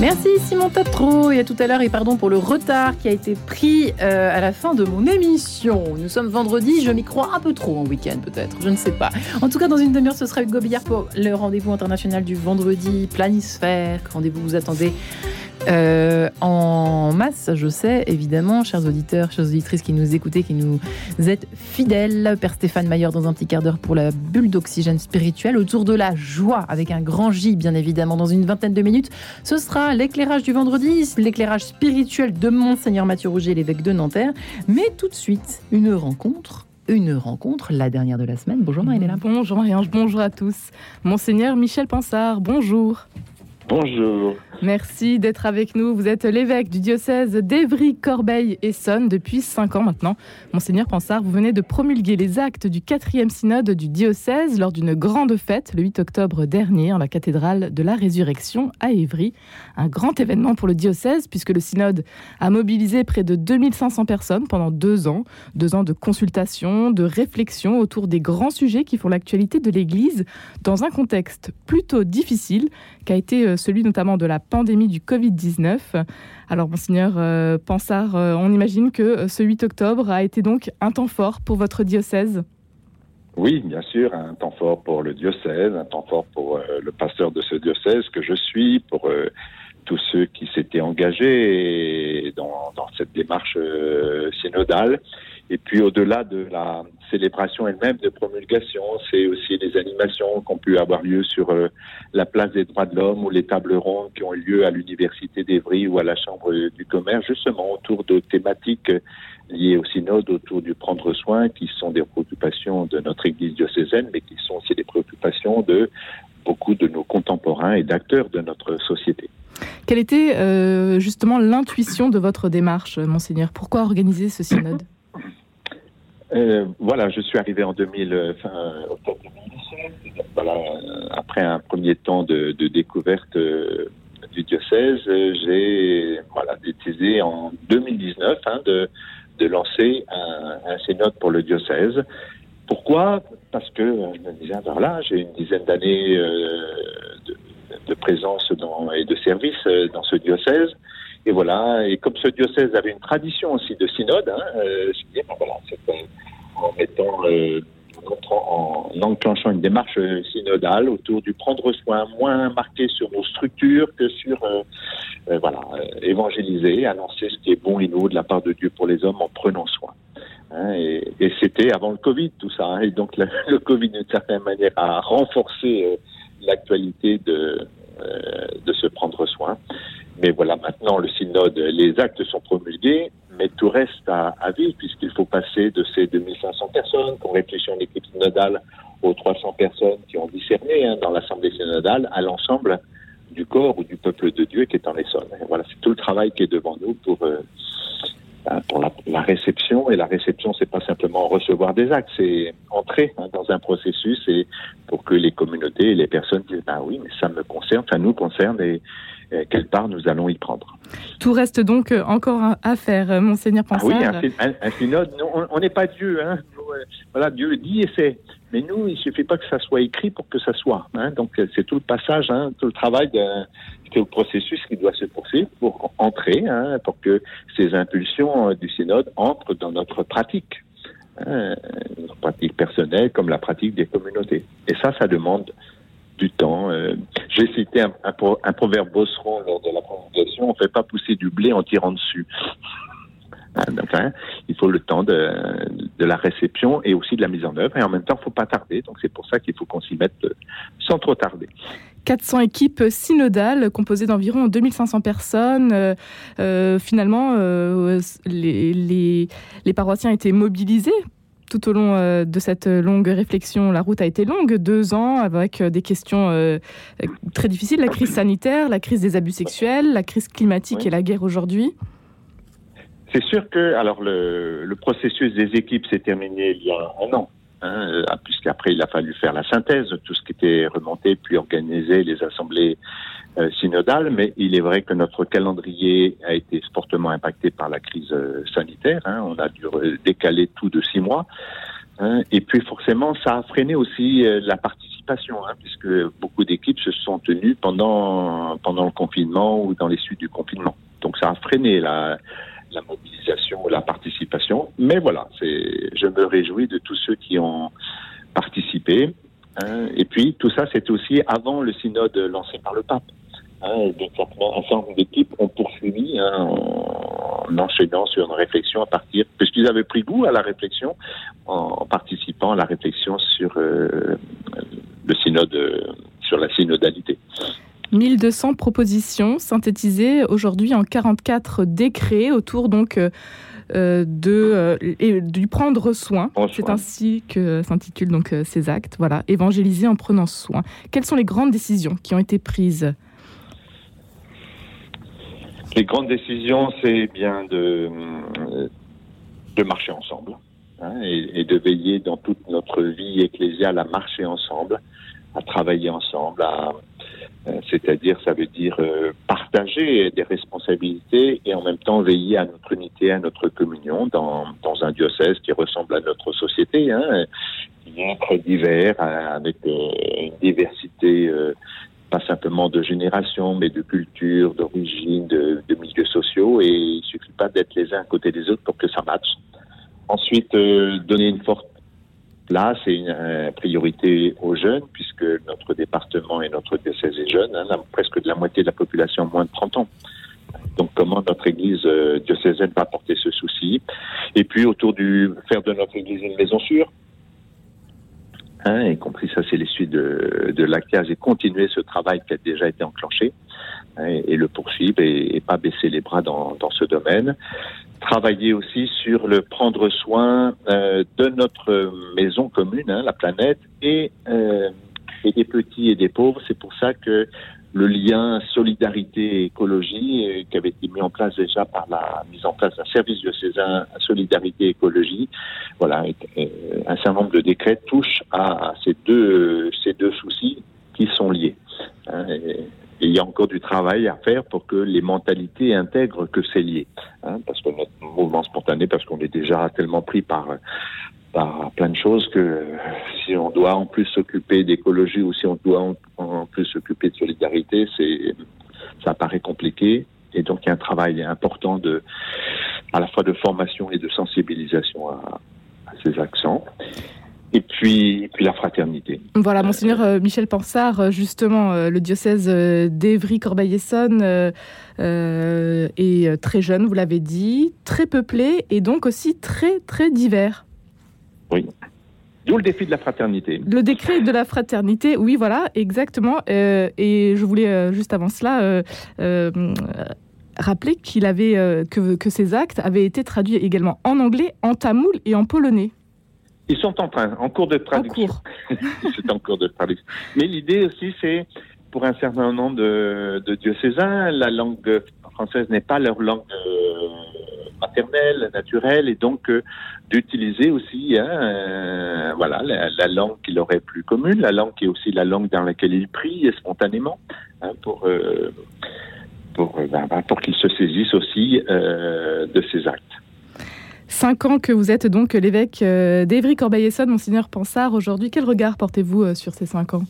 Merci Simon Tatro et à tout à l'heure et pardon pour le retard qui a été pris euh, à la fin de mon émission. Nous sommes vendredi, je m'y crois un peu trop en week-end peut-être, je ne sais pas. En tout cas dans une demi-heure ce sera Hugo Billard pour le rendez-vous international du vendredi Planisphère. Rendez-vous vous attendez euh, en masse, je sais, évidemment, chers auditeurs, chères auditrices qui nous écoutez, qui nous êtes fidèles. Père Stéphane Maillard dans un petit quart d'heure pour la bulle d'oxygène spirituel autour de la joie, avec un grand J, bien évidemment, dans une vingtaine de minutes. Ce sera l'éclairage du vendredi, l'éclairage spirituel de Monseigneur Mathieu Rouget, l'évêque de Nanterre. Mais tout de suite, une rencontre une rencontre, la dernière de la semaine. Bonjour Marie-Léla. Bonjour Marie-Ange, bonjour à tous. Monseigneur Michel Pansard, bonjour. Bonjour. Merci d'être avec nous. Vous êtes l'évêque du diocèse d'Evry, Corbeil et Sonne depuis cinq ans maintenant. Monseigneur Pansard, vous venez de promulguer les actes du quatrième synode du diocèse lors d'une grande fête le 8 octobre dernier en la cathédrale de la Résurrection à Évry. Un grand événement pour le diocèse puisque le synode a mobilisé près de 2500 personnes pendant deux ans. Deux ans de consultation, de réflexion autour des grands sujets qui font l'actualité de l'Église dans un contexte plutôt difficile qu'a été euh, celui notamment de la pandémie du Covid-19. Alors, Monseigneur euh, Pansard, euh, on imagine que euh, ce 8 octobre a été donc un temps fort pour votre diocèse? Oui, bien sûr, un temps fort pour le diocèse, un temps fort pour le pasteur de ce diocèse que je suis, pour tous ceux qui s'étaient engagés dans, dans cette démarche synodale. Et puis au-delà de la célébration elle-même de promulgation, c'est aussi les animations qui ont pu avoir lieu sur euh, la place des droits de l'homme ou les tables rondes qui ont eu lieu à l'université d'Evry ou à la chambre du commerce, justement autour de thématiques liées au synode, autour du prendre soin, qui sont des préoccupations de notre Église diocésaine, mais qui sont aussi des préoccupations de beaucoup de nos contemporains et d'acteurs de notre société. Quelle était euh, justement l'intuition de votre démarche, monseigneur? Pourquoi organiser ce synode? Euh, voilà, je suis arrivé en 2000, euh, octobre 2017. Voilà, euh, après un premier temps de, découverte du diocèse, j'ai voilà décidé en 2019 hein, de, lancer un, un synode pour le diocèse. Pourquoi? Parce que je me disais, alors là, j'ai une dizaine d'années de, de, présence dans, et de service dans ce diocèse. Et voilà, et comme ce diocèse avait une tradition aussi de synode, hein, euh, voilà, en mettant, euh, en, en, enclenchant une démarche synodale autour du prendre soin, moins marqué sur nos structures que sur, euh, euh voilà, euh, évangéliser, annoncer ce qui est bon et nouveau de la part de Dieu pour les hommes en prenant soin. Hein, et, et c'était avant le Covid tout ça, hein, et donc le, le Covid d'une certaine manière a renforcé l'actualité de, de se prendre soin. Mais voilà, maintenant le synode, les actes sont promulgués, mais tout reste à, à vivre puisqu'il faut passer de ces 2500 personnes qu'on réfléchit en équipe synodale aux 300 personnes qui ont discerné hein, dans l'assemblée synodale à l'ensemble du corps ou du peuple de Dieu qui est en Essonne. Voilà, c'est tout le travail qui est devant nous pour euh, pour la, la, réception. Et la réception, c'est pas simplement recevoir des actes, c'est entrer hein, dans un processus et pour que les communautés et les personnes disent ah oui, mais ça me concerne, ça nous concerne et, et quelle part nous allons y prendre. Tout reste donc encore à faire, monseigneur Pansard. Ah oui, un, un, un synode, on n'est pas Dieu, hein. Voilà, Dieu dit et c'est. Mais nous, il suffit pas que ça soit écrit pour que ça soit. Hein. Donc c'est tout le passage, hein, tout le travail c'est le processus qui doit se poursuivre pour entrer, hein, pour que ces impulsions du synode entrent dans notre pratique, hein, notre pratique personnelle comme la pratique des communautés. Et ça, ça demande du temps. Euh, J'ai cité un, un, proverbe bosseron lors de la promulgation, on fait pas pousser du blé en tirant dessus. Donc, hein, il faut le temps de, de, la réception et aussi de la mise en œuvre. Et en même temps, il ne faut pas tarder. Donc, c'est pour ça qu'il faut qu'on s'y mette sans trop tarder. 400 équipes synodales composées d'environ 2500 personnes. Euh, euh, finalement, euh, les, les, les, paroissiens étaient mobilisés tout au long euh, de cette longue réflexion. La route a été longue, deux ans, avec des questions euh, très difficiles, la crise sanitaire, la crise des abus sexuels, la crise climatique et la guerre aujourd'hui. C'est sûr que alors le, le processus des équipes s'est terminé il y a un an. Hein, puisqu'après il a fallu faire la synthèse tout ce qui était remonté, puis organiser les assemblées euh, synodales. Mais il est vrai que notre calendrier a été fortement impacté par la crise euh, sanitaire. Hein, on a dû décaler tout de six mois. Hein. et puis forcément, ça a freiné aussi euh, la participation, hein, puisque beaucoup d'équipes se sont tenues pendant pendant le confinement ou dans les suites du confinement. Donc ça a freiné la, la mobilisation, la participation. Mais voilà, je me réjouis de tous ceux qui ont participé. Hein. Et puis tout ça, c'est aussi avant le synode lancé par le pape. Hein, donc, un certain nombre d'équipes ont poursuivi hein, en, enchaînant sur une réflexion à partir, puisqu'ils avaient pris goût à la réflexion en, participant à la réflexion sur euh, le synode, sur la synodalité. 1200 propositions synthétisées aujourd'hui en 44 décrets autour donc euh, de et du prendre soin. C'est ainsi que s'intitulent donc ces actes. Voilà, évangéliser en prenant soin. Quelles sont les grandes décisions qui ont été prises? Les grandes décisions, c'est bien de, de marcher ensemble hein, et, de veiller dans toute notre vie ecclésiale à marcher ensemble, à travailler ensemble, euh, c'est-à-dire, ça veut dire euh, partager des responsabilités et en même temps veiller à notre unité, à notre communion dans, dans un diocèse qui ressemble à notre société, hein, qui est très divers, hein, avec euh, une diversité pas simplement de génération, mais de culture, d'origine, de, de, milieux sociaux. Et il suffit pas d'être les uns à côté des autres pour que ça matche. Ensuite, euh, donner une forte place et une euh, priorité aux jeunes, puisque notre département et notre diocèse est jeune, hein, presque de la moitié de la population moins de 30 ans. Donc, comment notre Église euh, diocésaine va porter ce souci? Et puis, autour du faire de notre Église une maison sûre, y compris ça, c'est les suites de, de l'ACAS, et continuer ce travail qui a déjà été enclenché, hein, et, le poursuivre et, et, pas baisser les bras dans, dans ce domaine. Travailler aussi sur le prendre soin euh, de notre maison commune, hein, la planète, et, euh, et des petits et des pauvres. C'est pour ça que le lien solidarité écologie euh, qui avait été mis en place déjà par la mise en place d'un service diocésain solidarité écologie. Voilà, euh, un certain nombre de décrets touchent à ces deux ces deux soucis qui sont liés. Hein, et, il y a encore du travail à faire pour que les mentalités intègrent que c'est lié. Hein, parce que notre mouvement spontané, parce qu'on est déjà tellement pris par plein de choses que si on doit en plus s'occuper d'écologie ou si on doit en, plus s'occuper de solidarité, c'est ça paraît compliqué. Et donc il y a un travail important de à la fois de formation et de sensibilisation à, ces accents. Et puis, puis la fraternité. Voilà, monseigneur euh, Michel Pansard, euh, justement, euh, le diocèse d'Evry-Corbeil-Essonne est très jeune, vous l'avez dit, très peuplé et donc aussi très, très divers. D'où le défi de la fraternité. Le décret de la fraternité, oui, voilà, exactement. Euh, et je voulais euh, juste avant cela euh, rappeler qu'il avait que, que, ces actes avaient été traduits également en anglais, en tamoul et en polonais. Ils sont en train, en cours de traduction. c'est en cours de traduction. Mais l'idée aussi, c'est pour un certain nombre de, de diocésains, la langue française n'est pas leur langue maternelle, naturelle, et donc euh, d'utiliser aussi hein, euh, voilà, la, langue qui leur est plus commune, la langue qui est aussi la langue dans laquelle ils prient spontanément, hein, pour, euh, pour, ben, ben, pour qu'ils se saisissent aussi de ces actes. Cinq ans que vous êtes donc l'évêque d'Évry-Corbeil-Essonne, Monseigneur Pansard. Aujourd'hui, quel regard portez-vous sur ces cinq ans?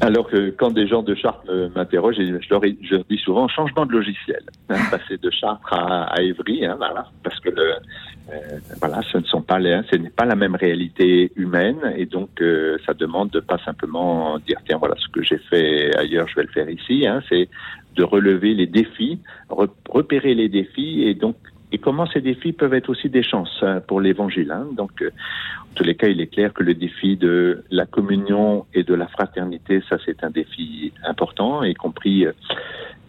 Alors que quand des gens de Chartres m'interrogent, je leur, je dis souvent changement de logiciel, hein, passer de Chartres à, à Évry, hein, voilà, parce que le, euh, voilà, ce ne sont pas les, ce n'est pas la même réalité humaine, et donc euh, ça demande de pas simplement dire tiens voilà ce que j'ai fait ailleurs, je vais le faire ici. Hein, c'est de relever les défis, repérer les défis, et donc et comment ces défis peuvent être aussi des chances hein, pour l'évangile. Hein. Donc, euh, en tous les cas, il est clair que le défi de la communion et de la fraternité, ça c'est un défi important, y compris euh,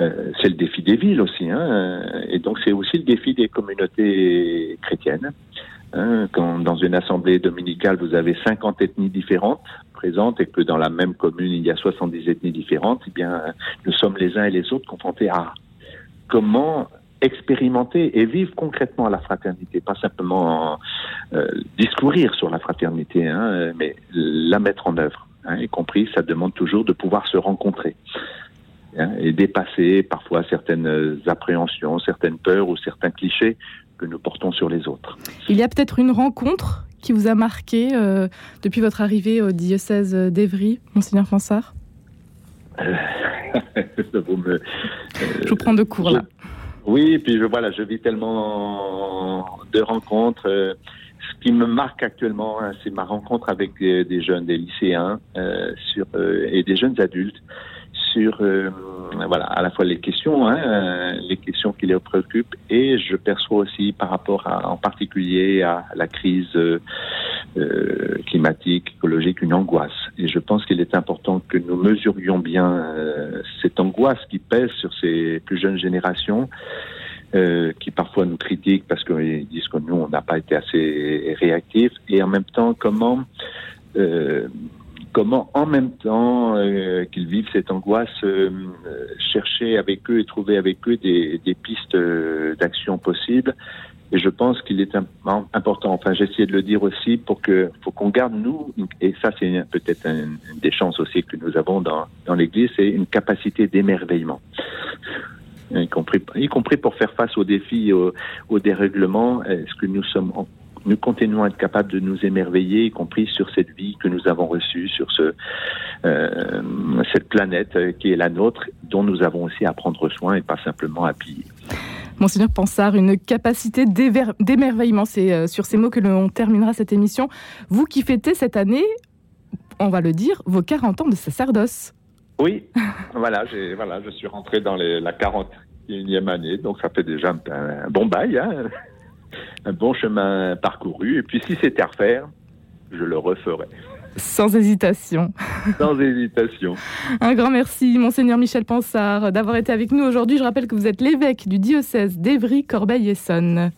euh, c'est le défi des villes aussi. Hein, et donc c'est aussi le défi des communautés chrétiennes. Hein, quand dans une assemblée dominicale, vous avez 50 ethnies différentes présentes et que dans la même commune, il y a 70 ethnies différentes, eh bien, nous sommes les uns et les autres confrontés à comment expérimenter et vivre concrètement la fraternité, pas simplement euh, discourir sur la fraternité, hein, mais la mettre en œuvre. Hein, y compris, ça demande toujours de pouvoir se rencontrer hein, et dépasser parfois certaines appréhensions, certaines peurs ou certains clichés que nous portons sur les autres. Il y a peut-être une rencontre qui vous a marqué euh, depuis votre arrivée au diocèse d'Evry, Monseigneur Pansard euh, me, Je vous prends de court là. Oui, puis je, voilà, je vis tellement de rencontres. ce qui me marque actuellement, hein, c'est ma rencontre avec des, jeunes, des lycéens sur, et des jeunes adultes sur euh, voilà à la fois les questions, hein, euh, les questions qui les préoccupent, et je perçois aussi par rapport à, en particulier à la crise euh, climatique, écologique, une angoisse. Et je pense qu'il est important que nous mesurions bien cette angoisse qui pèse sur ces plus jeunes générations. qui parfois nous critiquent parce qu'ils disent que nous, on n'a pas été assez réactifs, et en même temps, comment comment en même temps euh, qu'ils vivent cette angoisse, euh, chercher avec eux et trouver avec eux des, pistes euh, d'action possibles. Et je pense qu'il est important, enfin j'essaie de le dire aussi, pour que faut qu'on garde nous, et ça c'est peut-être une, des chances aussi que nous avons dans, dans l'Église, c'est une capacité d'émerveillement. Y compris, y compris pour faire face aux défis, aux, aux dérèglements. Est-ce que nous sommes nous continuons à être capables de nous émerveiller, y compris sur cette vie que nous avons reçue, sur ce, euh, cette planète qui est la nôtre, dont nous avons aussi à prendre soin et pas simplement à piller? Monseigneur Pansard, une capacité d'émerveillement, c'est euh, sur ces mots que l'on terminera cette émission. Vous qui fêtez cette année, on va le dire, vos 40 ans de sacerdoce. Oui, voilà, je suis rentré dans la 41e année, donc ça fait déjà un, bon bail. Hein un bon chemin parcouru. Et puis si c'était à refaire, je le referais. Sans hésitation. Sans hésitation. Un grand merci, Monseigneur Michel Pansard, d'avoir été avec nous aujourd'hui. Je rappelle que vous êtes l'évêque du diocèse d'Evry, Corbeil-Essonne.